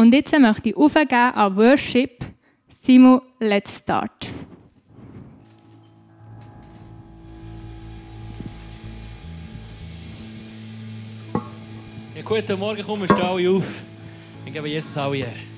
Und jetzt möchte ich aufgeben an Worship. Simu, let's start. Ja, guten Morgen, kommst du alle auf. Wir geben Jesus alle her.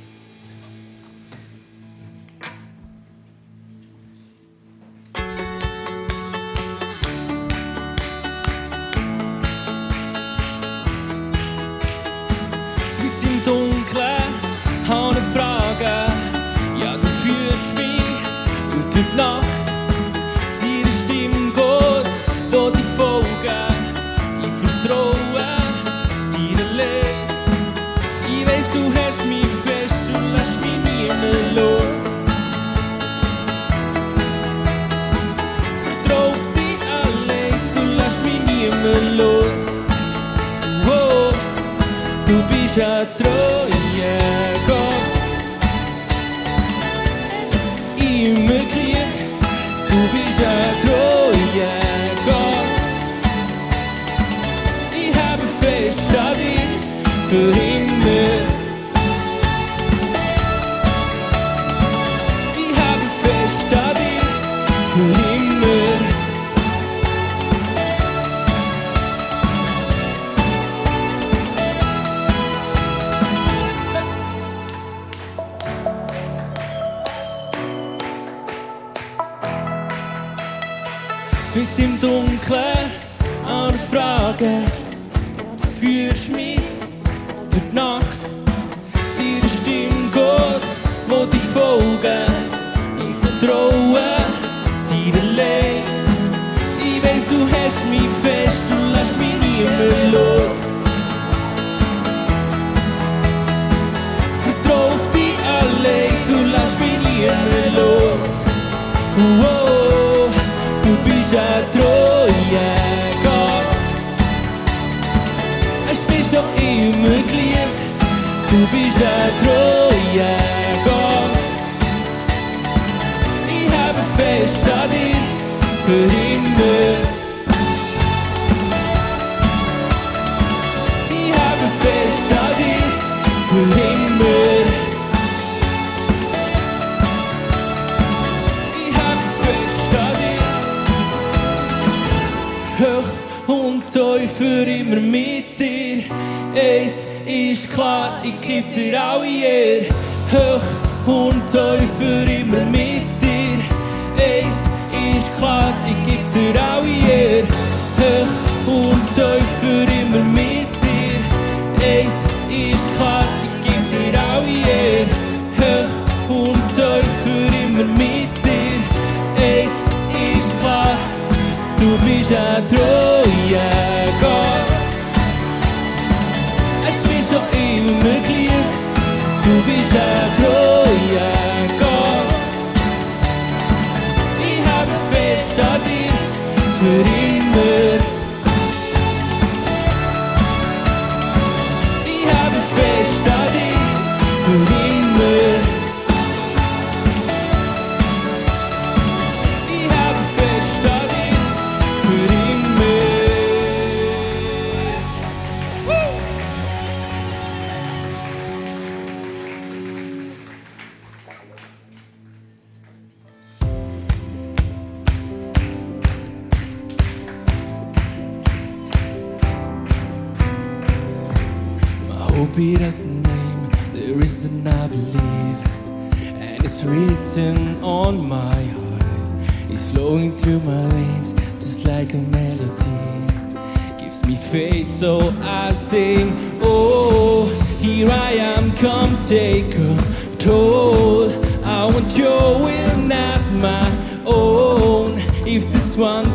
trouxe Peter's name, the reason I believe, and it's written on my heart. It's flowing through my veins, just like a melody. Gives me faith, so I sing. Oh, here I am, come take a toll. I want your will, not my own. If this one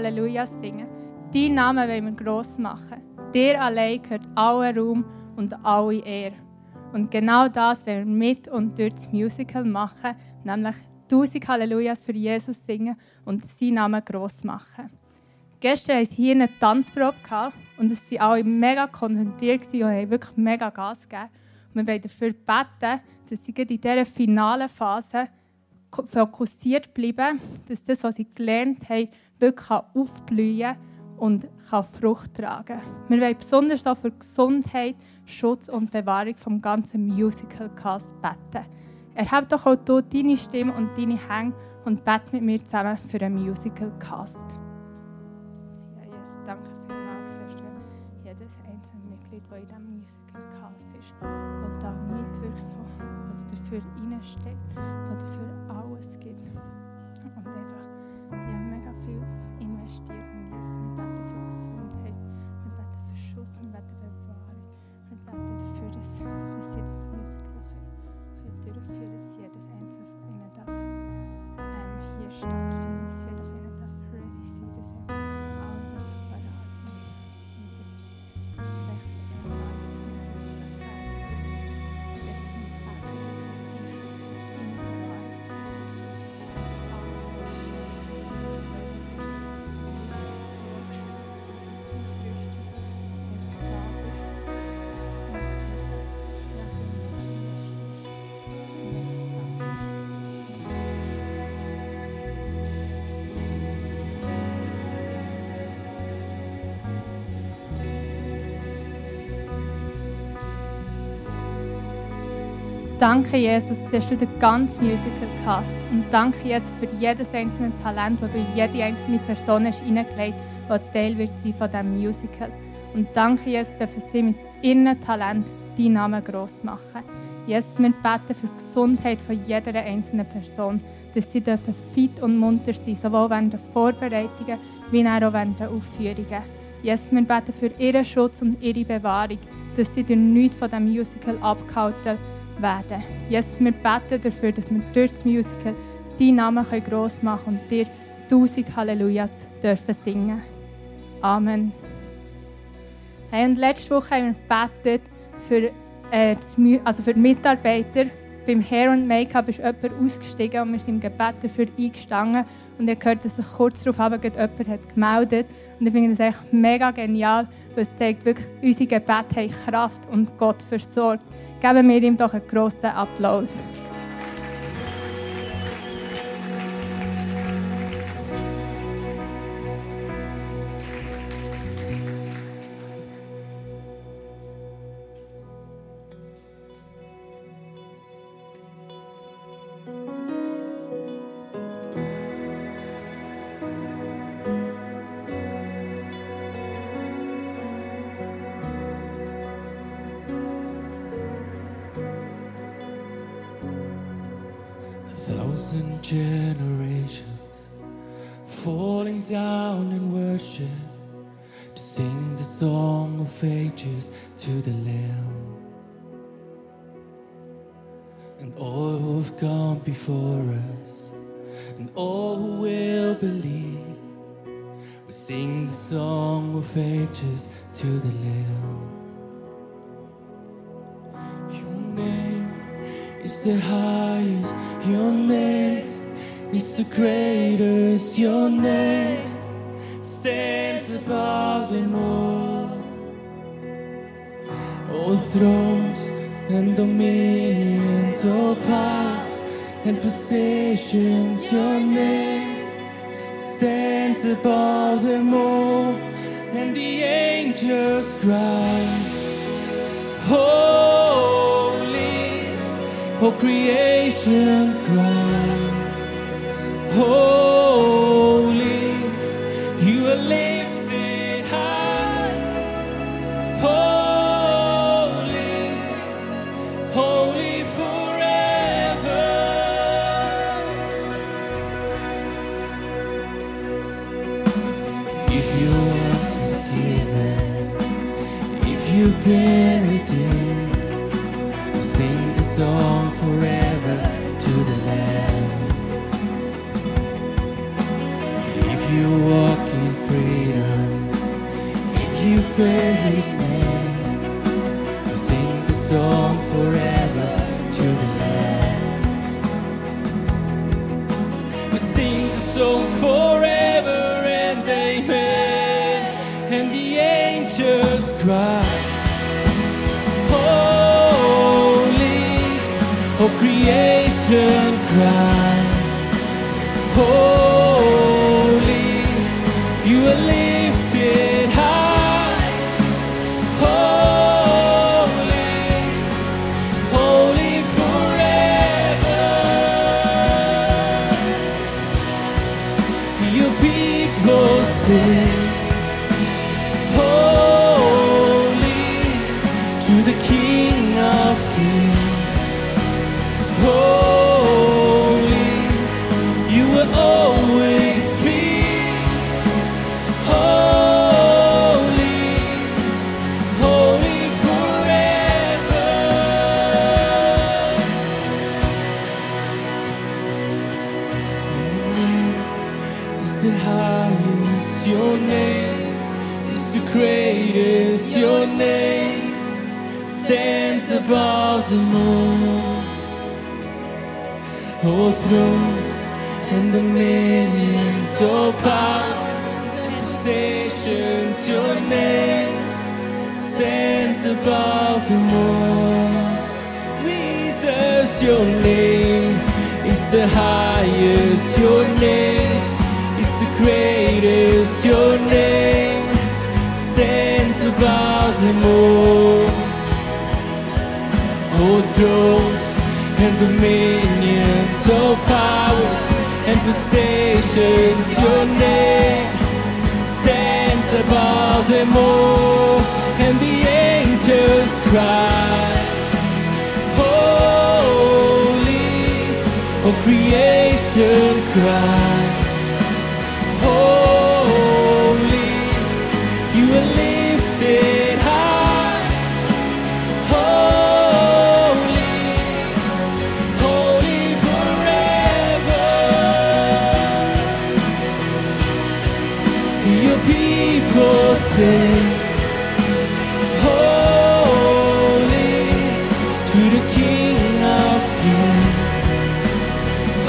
wir Hallelujas singen. Deinen Namen wollen wir gross machen. Dir allein gehört aller Raum und alle Ehre. Und genau das wollen wir mit und durch das Musical machen, nämlich tausend Hallelujas für Jesus singen und seinen Namen gross machen. Gestern hatten sie hier eine Tanzprobe und es waren alle mega konzentriert und haben wirklich mega Gas gegeben. Wir wollen dafür beten, dass sie in dieser finalen Phase fokussiert bleiben, dass das, was sie gelernt haben, wirklich aufblühen und kann Frucht tragen Wir wollen besonders auch für Gesundheit, Schutz und Bewahrung vom ganzen Musical-Cast beten. Erhebe doch auch du deine Stimme und deine Hänge und bete mit mir zusammen für den Musical-Cast. Ja, Jesus, danke vielmals, du, jedes einzelne Mitglied, das in diesem Musical-Cast ist, das da mitwirkt, was dafür reinsteht, was dafür alles gibt. Investiert in Jesus. Wir Danke, Jesus, siehst du den ganzen Musical-Cast. Und danke, Jesus, für jedes einzelne Talent, das du in jede einzelne Person hast hineingelegt hast, die Teil wird sein von diesem Musical. Und danke, Jesus, dürfen sie mit ihrem Talent deinen Namen gross machen. Jesus, wir beten für die Gesundheit von jeder einzelnen Person, dass sie dürfen fit und munter sein sowohl während der Vorbereitungen wie auch während der Aufführungen. Jesus, wir beten für ihren Schutz und ihre Bewahrung, dass sie durch nichts von diesem Musical abgehalten werden. Jesus, wir beten dafür, dass wir durch das Musical deinen Namen gross machen können und dir tausend Hallelujas dürfen singen. Amen. Hey, und letzte Woche haben wir gebetet für, äh, also für die Mitarbeiter. Beim Hair und Make-up ist jemand ausgestiegen und wir sind im Gebet dafür eingestanden. Und ich habe gehört, dass sich kurz darauf jemand hat gemeldet Und ich finde das echt mega genial, weil es zeigt wirklich, unsere Gebete haben Kraft und Gott versorgt. Geben wir ihm doch einen grossen Applaus. greater's your name stands above them all. All thrones and dominions, all powers and positions, your name stands above them all. And the angels cry, Holy, all creation cries. Holy.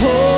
hold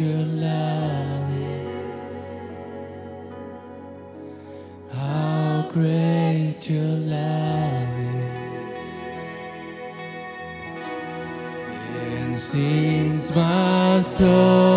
your love is. How great your love is. Sings my soul.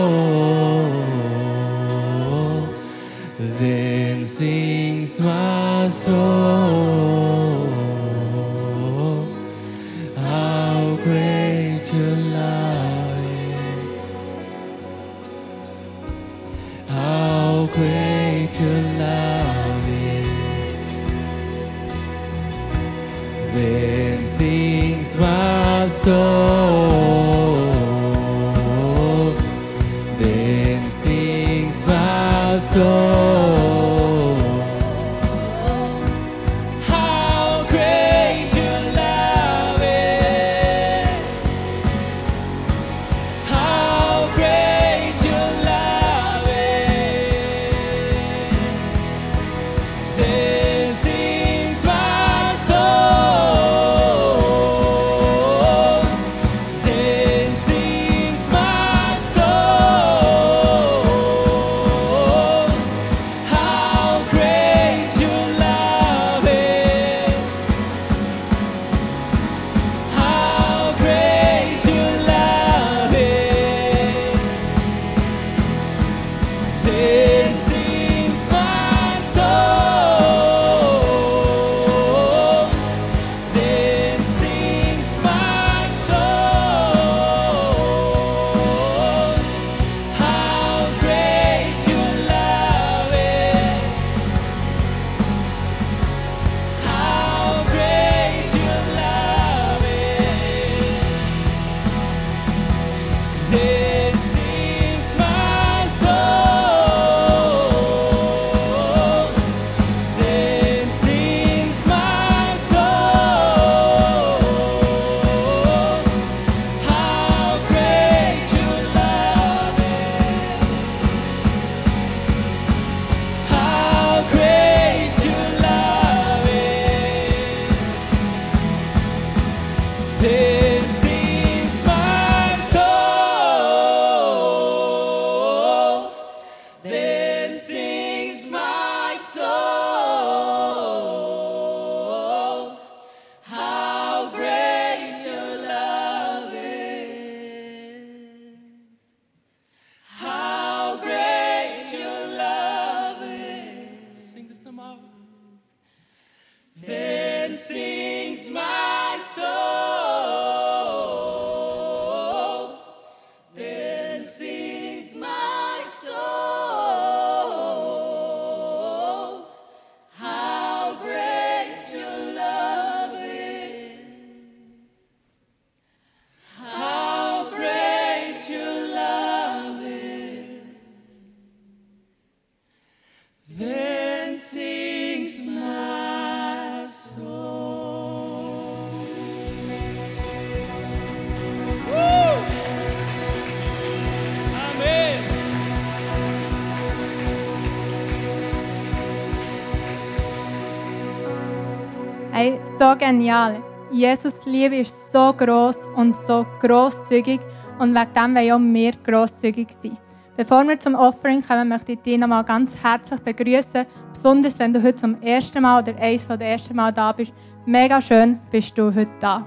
genial. Jesus Liebe ist so groß und so großzügig und wegen dem wollen auch wir großzügig sein. Bevor wir zum Offering kommen, möchte ich dich nochmal ganz herzlich begrüßen, besonders wenn du heute zum ersten Mal oder eins von der ersten Mal da bist. Mega schön bist du heute da.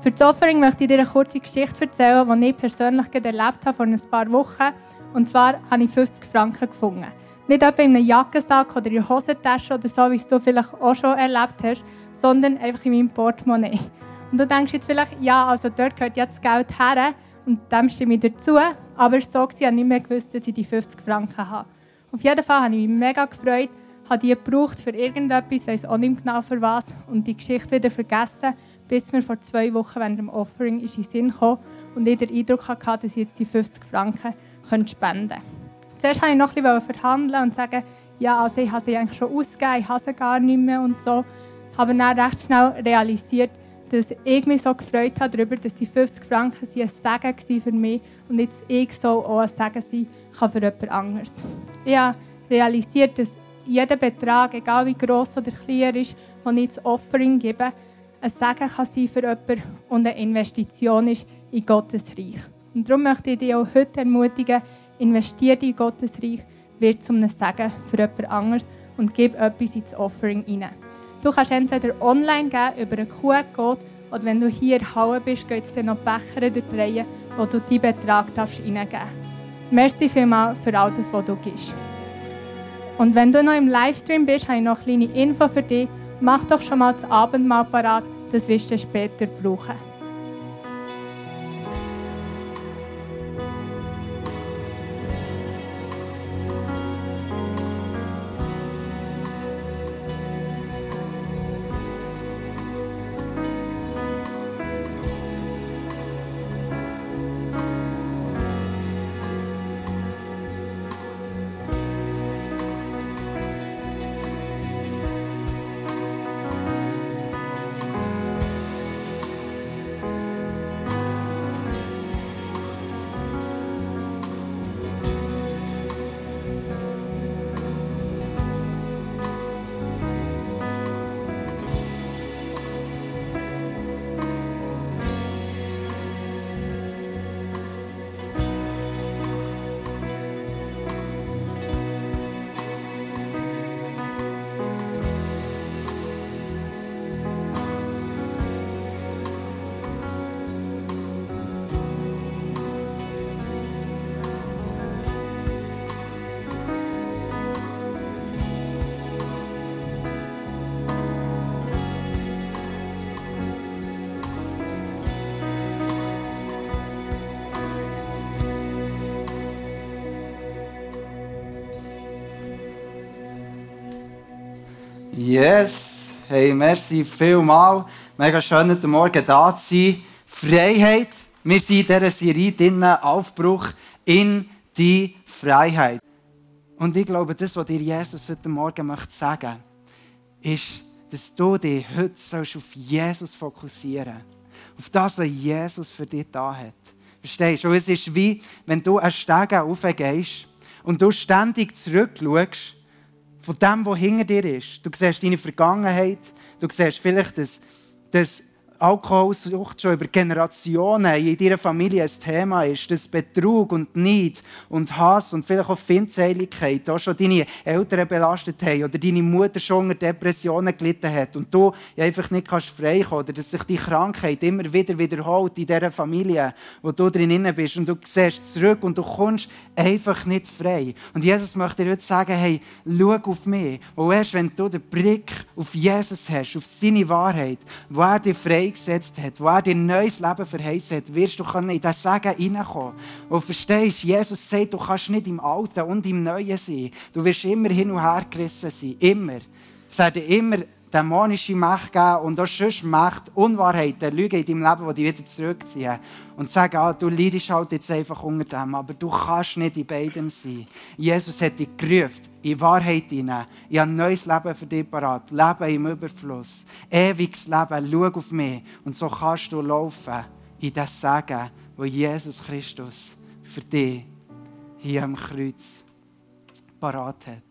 Für das Offering möchte ich dir eine kurze Geschichte erzählen, die ich persönlich erlebt habe vor ein paar Wochen. Und zwar habe ich 50 Franken gefunden. Nicht etwa in einem Jackensack oder in der Hosentasche oder so, wie es du vielleicht auch schon erlebt hast, sondern einfach in meinem Portemonnaie. Und du denkst jetzt vielleicht, ja, also dort gehört jetzt das Geld her und dem stimme ich dazu. Aber es war so, ich habe nicht mehr gewusst, dass ich die 50 Franken habe. Auf jeden Fall habe ich mich mega gefreut, habe die gebraucht für irgendetwas, weiß auch nicht genau für was, und die Geschichte wieder vergessen, bis mir vor zwei Wochen während dem Offering in den Sinn kam und ich den Eindruck hatte, dass ich jetzt die 50 Franken spenden könnte. Zuerst wollte ich noch ein bisschen verhandeln und sagen, ja, also ich habe sie eigentlich schon ausgegeben, ich habe sie gar nicht mehr und so. Habe dann recht schnell realisiert, dass ich mich so gefreut habe darüber, dass die 50 Franken ein Segen für mich und jetzt ich so auch ein Segen sein kann für jemand anderes. Ich habe realisiert, dass jeder Betrag, egal wie gross oder klein ist, den ich ins Offering gebe, ein Segen kann sein für jemanden und eine Investition ist in Gottes Reich. Und darum möchte ich dich auch heute ermutigen, investiere in Gottes Reich, wird zum Segen für jemand anderes und gib etwas ins Offering hinein. Du kannst entweder online geben, über einen QR-Code, oder wenn du hier in bist, geht es dann noch Becher durchdrehen, wo du deinen Betrag hineingeben darfst. Merci vielmals für all das, was du gibst. Und wenn du noch im Livestream bist, habe ich noch eine kleine Info für dich. Mach doch schon mal das Abendmahl parat, das wirst du später brauchen. Yes, hey, merci vielmal. Mega schön, heute Morgen da zu sein. Freiheit. Wir sind in dieser Serie drinnen, Aufbruch in die Freiheit. Und ich glaube, das, was dir Jesus heute Morgen möchte sagen ist, dass du dich heute sollst auf Jesus fokussieren Auf das, was Jesus für dich da hat. Verstehst du? Und es ist wie, wenn du einen Steg aufgehst und du ständig zurückschaust, von dem, was hinter dir ist. Du siehst deine Vergangenheit, du siehst vielleicht, dass, dass Alkoholsucht schon über Generationen in deiner Familie ein Thema ist, dass Betrug und Neid und Hass und vielleicht auch Feindseitigkeit auch schon deine Eltern belastet haben oder deine Mutter schon unter Depressionen gelitten hat und du einfach nicht kannst frei kommen oder dass sich die Krankheit immer wieder wiederholt in dieser Familie, wo du drin bist und du siehst zurück und du kommst einfach nicht frei. Und Jesus möchte dir heute sagen, hey, schau auf mich, wo erst wenn du den Blick auf Jesus hast, auf seine Wahrheit, wo er dich frei freigesetzt hat, wo er dir ein neues Leben verheißen hat, wirst du in diesen Segen hineinkommen. Und verstehst, Jesus sagt, du kannst nicht im Alten und im Neuen sein. Du wirst immer hin und her gerissen sein. Immer. Es werden immer dämonische Macht geben und auch sonst Macht, Unwahrheiten, Lügen in deinem Leben, die dich wieder zurückziehen und sagen, ah, du leidest halt jetzt einfach unter dem, aber du kannst nicht in beidem sein. Jesus hat dich gerufen, in Wahrheit hinein. Ich habe ein neues Leben für dich parat. Leben im Überfluss. Ewiges Leben. Schau auf mich. Und so kannst du laufen in das Segen, wo Jesus Christus für dich hier am Kreuz parat hat.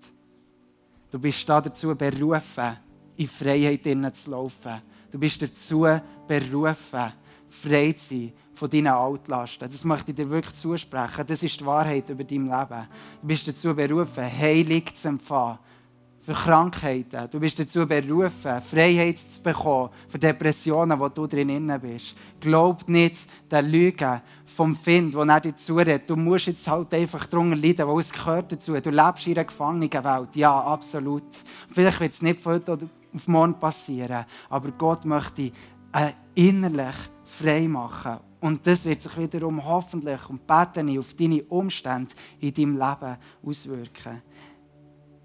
Du bist dazu berufen, in Freiheit zu laufen. Du bist dazu berufen, frei zu sein von deinen Altlasten. Das möchte ich dir wirklich zusprechen. Das ist die Wahrheit über dein Leben. Du bist dazu berufen, Heilig zu empfangen für Krankheiten. Du bist dazu berufen, Freiheit zu bekommen für Depressionen, wo du drin bist. Glaub nicht der Lüge vom Find, wo er dir zuredet. Du musst jetzt halt einfach drunter leiden, weil es gehört dazu. Du lebst in einer Gefangenenwelt. Ja, absolut. Vielleicht wird es nicht von heute auf morgen passieren, aber Gott möchte äh, innerlich frei machen. Und das wird sich wiederum hoffentlich und beten auf deine Umstände in deinem Leben auswirken.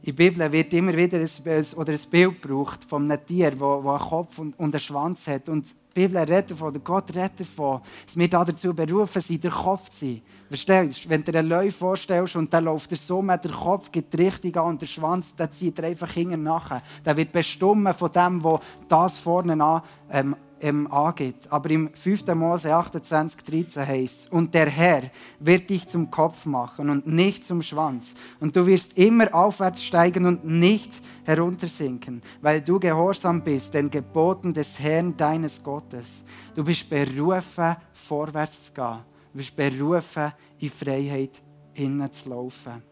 In der Bibel wird immer wieder ein, oder ein Bild gebraucht von einem Tier, das einen Kopf und einen Schwanz hat. Und die Bibel redet davon, oder Gott redet davon, dass wir dazu berufen sind, der Kopf zu sein. Verstehst du? Wenn du dir einen Löwe vorstellst und dann läuft er so mit der Kopf, geht die Richtung an und der Schwanz, dann zieht er einfach hinten nachher. Der wird bestimmt von dem, was das vorne an ähm, ähm, angeht. Aber im 5. Mose 28, 13 heißt es, und der Herr wird dich zum Kopf machen und nicht zum Schwanz. Und du wirst immer aufwärts steigen und nicht heruntersinken, weil du gehorsam bist den Geboten des Herrn deines Gottes. Du bist berufen, vorwärts zu gehen. Du bist berufen, in Freiheit innen zu laufen.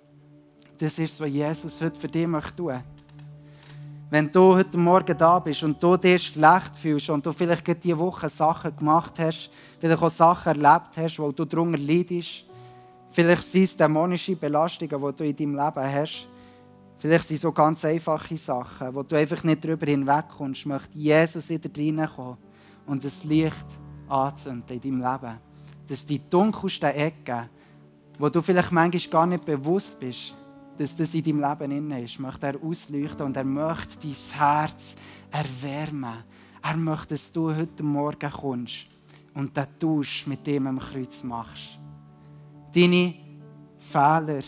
Das ist, was Jesus heute für dich tun möchte wenn du heute Morgen da bist und du dir schlecht fühlst und du vielleicht diese Woche Sachen gemacht hast, vielleicht auch Sachen erlebt hast, wo du darunter leidest, vielleicht sind es dämonische Belastungen, die du in deinem Leben hast, vielleicht sind es so ganz einfache Sachen, wo du einfach nicht darüber hinwegkommst, möchte Jesus in dir reinkommen und das Licht anzünden in deinem Leben. Dass die dunkelsten Ecken, wo du vielleicht manchmal gar nicht bewusst bist, dass das in deinem Leben inne ist, möchte er ausleuchten und er möchte dein Herz erwärmen. Er möchte, dass du heute Morgen kommst und den Tausch mit dem am Kreuz machst. Deine Fehler,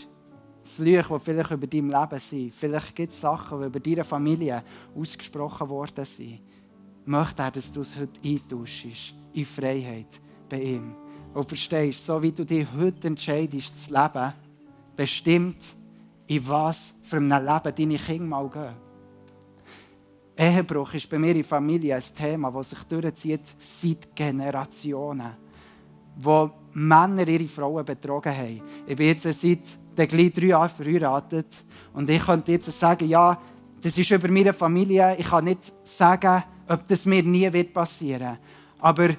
Flüche, die vielleicht über dein Leben sind, vielleicht gibt es Sachen, die über deine Familie ausgesprochen worden sind, möchte er, dass du es heute eintauschst, in Freiheit bei ihm. Und verstehst, so wie du dich heute entscheidest zu leben, bestimmt in was für einem Leben deine Kinder mal gehen. Ehebruch ist bei mir in der Familie ein Thema, das sich durchzieht seit Generationen. Wo Männer ihre Frauen betrogen haben. Ich bin jetzt seit drei Jahren verheiratet und ich könnte jetzt sagen, ja, das ist über meine Familie. Ich kann nicht sagen, ob das mir nie wird passieren. Aber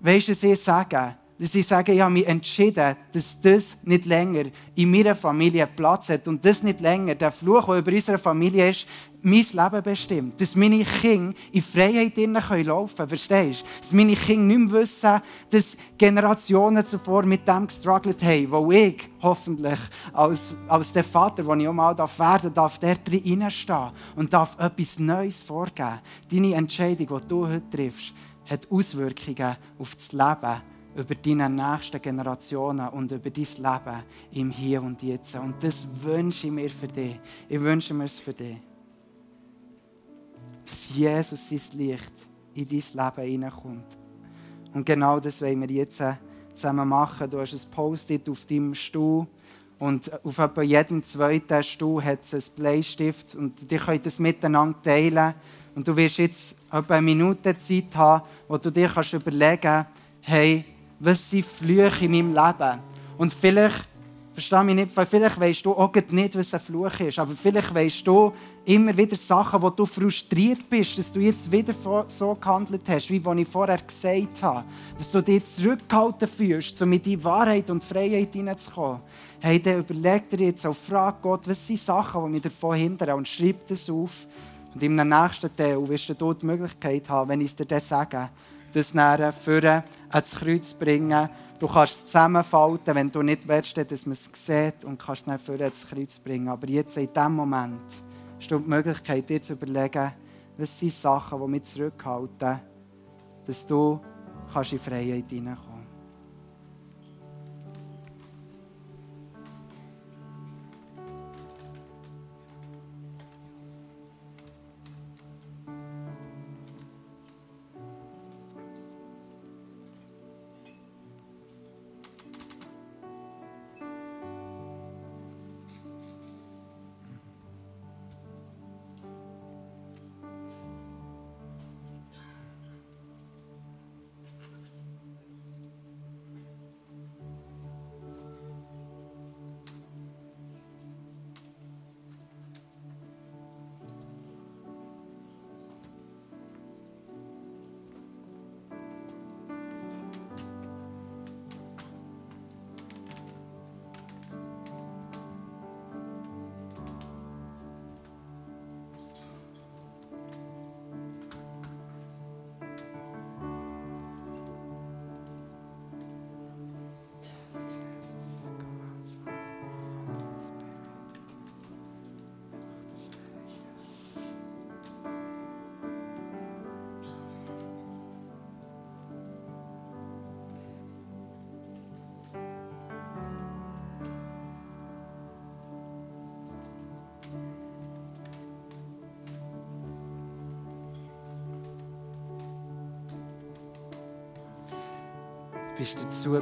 weißt du, was ich sage? Dass ich sage, ich habe mich entschieden, dass das nicht länger in meiner Familie Platz hat und das nicht länger der Fluch, der über unsere Familie ist, mein Leben bestimmt. Dass meine Kinder in Freiheit laufen können, verstehst du? Dass meine Kinder nicht mehr wissen, dass Generationen zuvor mit dem gestruggelt haben, wo ich hoffentlich als, als der Vater, den ich auch mal werden darf, der drin reinstehen und darf etwas Neues vorgeben. Deine Entscheidung, die du heute triffst, hat Auswirkungen auf das Leben über deine nächsten Generationen und über dein Leben im Hier und Jetzt. Und das wünsche ich mir für dich. Ich wünsche mir es für dich. Dass Jesus sein Licht in dein Leben hineinkommt. Und genau das wollen wir jetzt zusammen machen. Du hast ein Post-it auf deinem Stuhl und auf etwa jedem zweiten Stuhl hat es einen Bleistift und die könnt das miteinander teilen. Und du wirst jetzt etwa eine Minute Zeit haben, wo du dir kannst überlegen kannst, hey, was sind Flüche in meinem Leben? Und vielleicht, verstehe mich nicht, vielleicht weißt du auch nicht, was ein Fluch ist, aber vielleicht weißt du immer wieder Sachen, wo du frustriert bist, dass du jetzt wieder so gehandelt hast, wie ich vorher gesagt habe. Dass du dich zurückgehalten fühlst, um in die Wahrheit und Freiheit hineinzukommen. Hey, dann überleg dir jetzt auch, frag Gott, was sind Sachen, die mich davon hindern und schreib das auf. Und im nächsten Teil wirst du die Möglichkeit haben, wenn ich es dir dann sage, das näher führen, ans Kreuz bringen. Du kannst es zusammenfalten, wenn du nicht willst, dass man es sieht und kannst es dann führen, ans Kreuz bringen. Aber jetzt in diesem Moment hast du die Möglichkeit, dir zu überlegen, was sind Sachen, die mich zurückhalten, dass du in Freiheit hineinkommen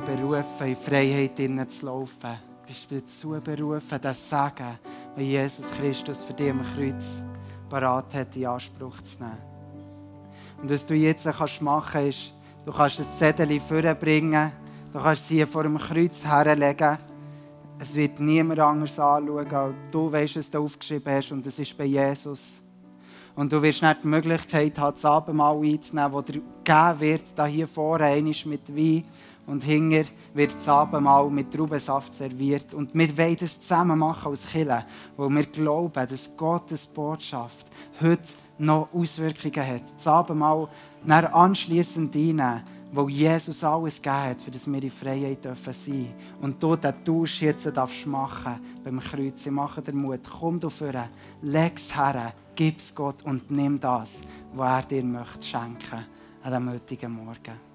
berufen, in Freiheit zu laufen. Bist dazu berufen, das Sagen, was Jesus Christus für dich am Kreuz parat hat, in Anspruch zu nehmen. Und was du jetzt kannst machen kannst, ist, du kannst das Zettel vorbringen, du kannst sie vor dem Kreuz herlegen. Es wird niemand anders anschauen, du weißt, was du aufgeschrieben hast, und es ist bei Jesus. Und du wirst nicht die Möglichkeit haben, das Abendmahl einzunehmen, das dir gegeben wird, da hier vorne, einmal mit Wein. Und hinter wird das Abendmahl mit Traubensaft serviert. Und wir wollen das zusammen machen als Kirche, weil wir glauben, dass Gottes Botschaft heute noch Auswirkungen hat. Das Abendmahl dann anschliessend einnehmen, wo Jesus alles gegeben hat, für das wir in Freiheit sein dürfen. Und du den Tausch jetzt darfst machen beim Kreuz. Ich mache dir Mut. Komm du vor, leg es her, gib es Gott und nimm das, was er dir möchte schenken an diesem heutigen Morgen.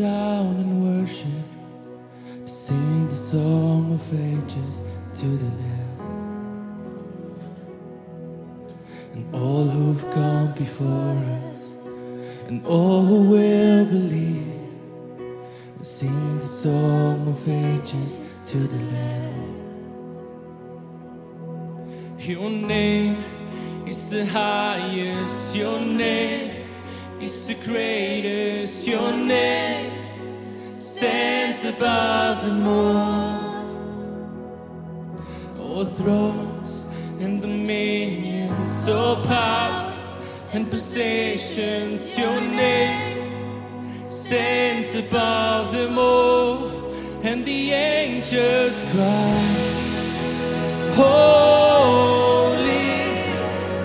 down and worship, to sing the song of ages to the Lamb. And all who've gone before us, and all who will believe, will sing the song of ages to the Lamb. Your name is the highest, your name is the greatest, your name above the moon, or thrones and dominions, or powers and possessions, your name stands above them all, and the angels cry, Holy,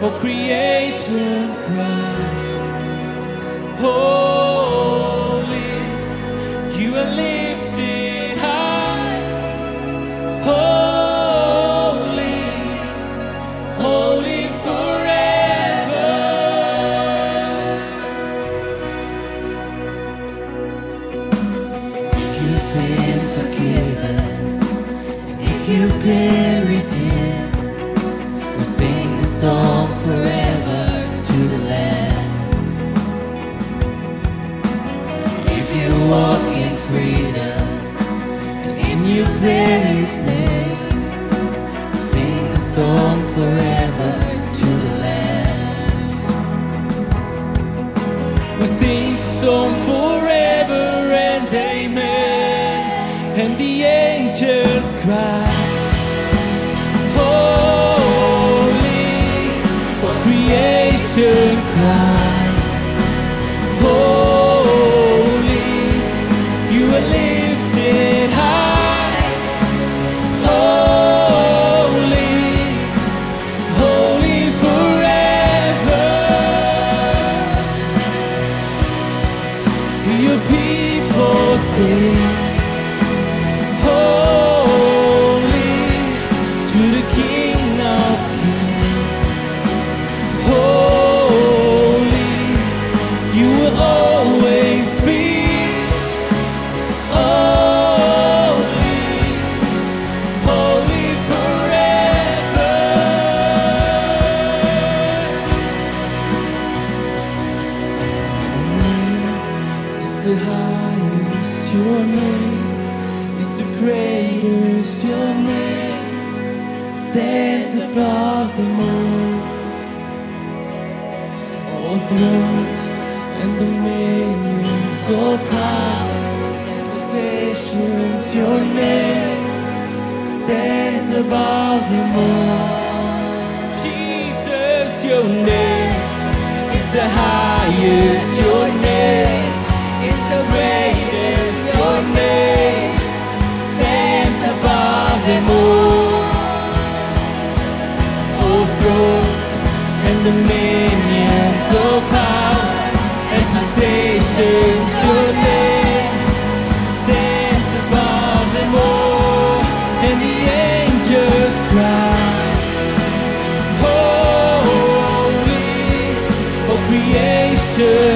or creation cry. We sing song forever and amen. And the angels cry. Holy, what creation should.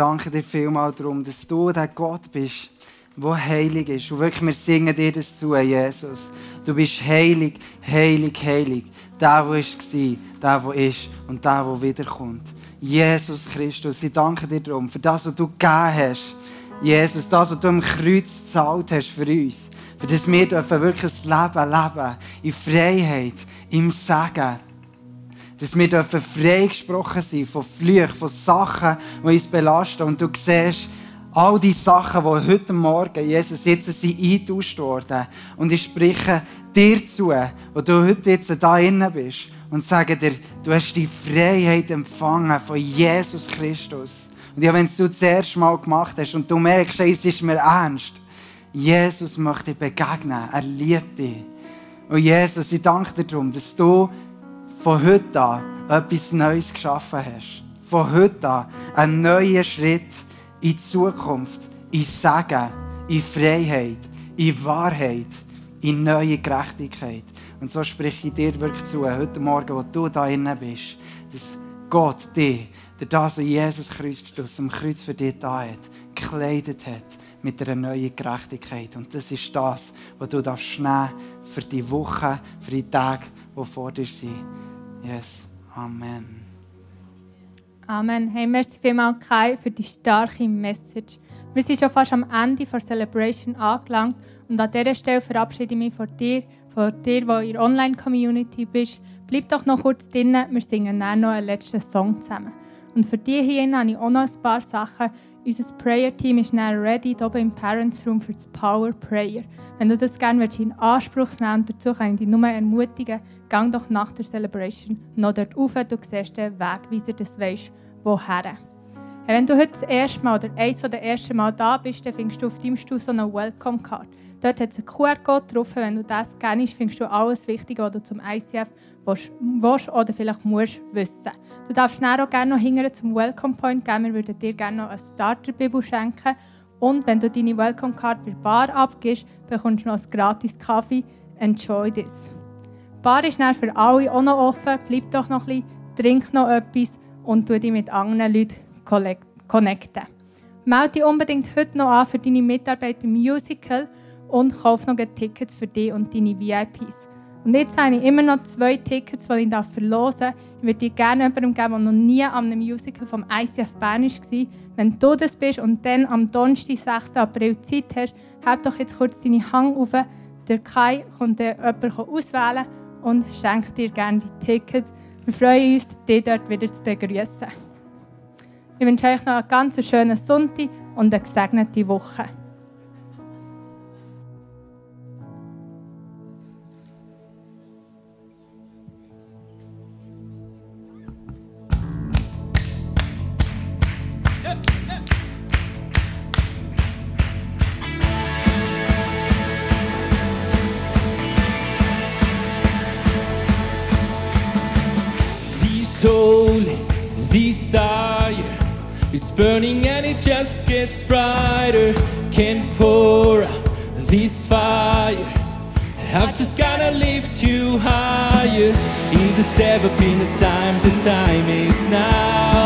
Danke dir vielmals darum, dass du der Gott bist, der heilig ist. Und wirklich, wir singen dir das zu, Jesus. Du bist heilig, heilig, heilig. Der, der war, der, der ist und der, der wiederkommt. Jesus Christus, ich danke dir darum, für das, was du gegeben hast. Jesus, das, was du am Kreuz gezahlt hast für uns. Für das wir dürfen wirklich ein Leben leben. In Freiheit, im Segen dass wir dürfen freigesprochen sein von Flüchen, von Sachen, die uns belasten. Und du siehst, all die Sachen, die heute Morgen, Jesus, jetzt sind eingetauscht worden. Und ich spreche dir zu, wo du heute jetzt da innen bist, und sage dir, du hast die Freiheit empfangen von Jesus Christus. Und ja, wenn es du das erste Mal gemacht hast und du merkst, es ist mir ernst, Jesus möchte dir begegnen, er liebt dich. Und Jesus, ich danke dir darum, dass du von heute an etwas Neues geschaffen hast. Von heute an einen neuen Schritt in die Zukunft, in Segen, in Freiheit, in Wahrheit, in neue Gerechtigkeit. Und so spreche ich dir wirklich zu, heute Morgen, wo du da innen bist, dass Gott dich, der das, was Jesus Christus am Kreuz für dich da hat, gekleidet hat mit einer neuen Gerechtigkeit. Und das ist das, was du darfst nehmen für die Woche, für die Tage, die vor dir sind. Yes, Amen. Amen. Hey, merci vielmals, Kai, für die starke Message. Wir sind schon fast am Ende der Celebration angelangt und an dieser Stelle verabschiede ich mich von dir, von dir, der in der Online-Community bist. Bleib doch noch kurz drinnen, wir singen dann noch einen letzten Song zusammen. Und für dich hier habe ich auch noch ein paar Sachen. Unser Prayer-Team ist dann ready, hier oben im Parents Room für das Power Prayer. Wenn du das gerne in Anspruch nehmen willst, dazu kann ich dich nur ermutigen, gang doch nach der Celebration noch dort rauf, du siehst den Weg, wie du das weisst, woher. Wenn du heute das erste Mal oder eines der ersten Mal da bist, dann findest du auf deinem Stuhl so eine Welcome-Card. Dort hat es einen QR-Code drauf. Wenn du das kennst, findest du alles Wichtige, was du zum ICF willst, willst oder vielleicht musst wissen. Du darfst auch gerne noch hinterher zum Welcome Point gehen. Wir würden dir gerne noch eine Starter-Bibel schenken. Und wenn du deine Welcome-Card bei der Bar abgibst, bekommst du noch einen gratis Kaffee. Enjoy this. Die Bar ist dann für alle auch noch offen. Bleib doch noch ein bisschen, trink noch etwas und tu dich mit anderen Leuten connecten. Melde dich unbedingt heute noch an für deine Mitarbeit beim Musical und kauf noch Tickets für dich und deine VIPs. Und jetzt habe ich immer noch zwei Tickets, die ich verlosen darf. Ich würde dir gerne jemandem geben, der noch nie an einem Musical vom ICF Bern war. Wenn du das bist und dann am Donnerstag, 6. April Zeit hast, heb doch jetzt kurz deine Hand auf. Der Kai kommt jemanden auswählen und schenkt dir gerne die Tickets. Wir freuen uns, dich dort wieder zu begrüßen. Ich wünsche euch noch einen ganz schönen Sonntag und eine gesegnete Woche. burning and it just gets brighter. Can't pour out this fire. I've just gotta lift you higher. Either step up in the time, the time is now.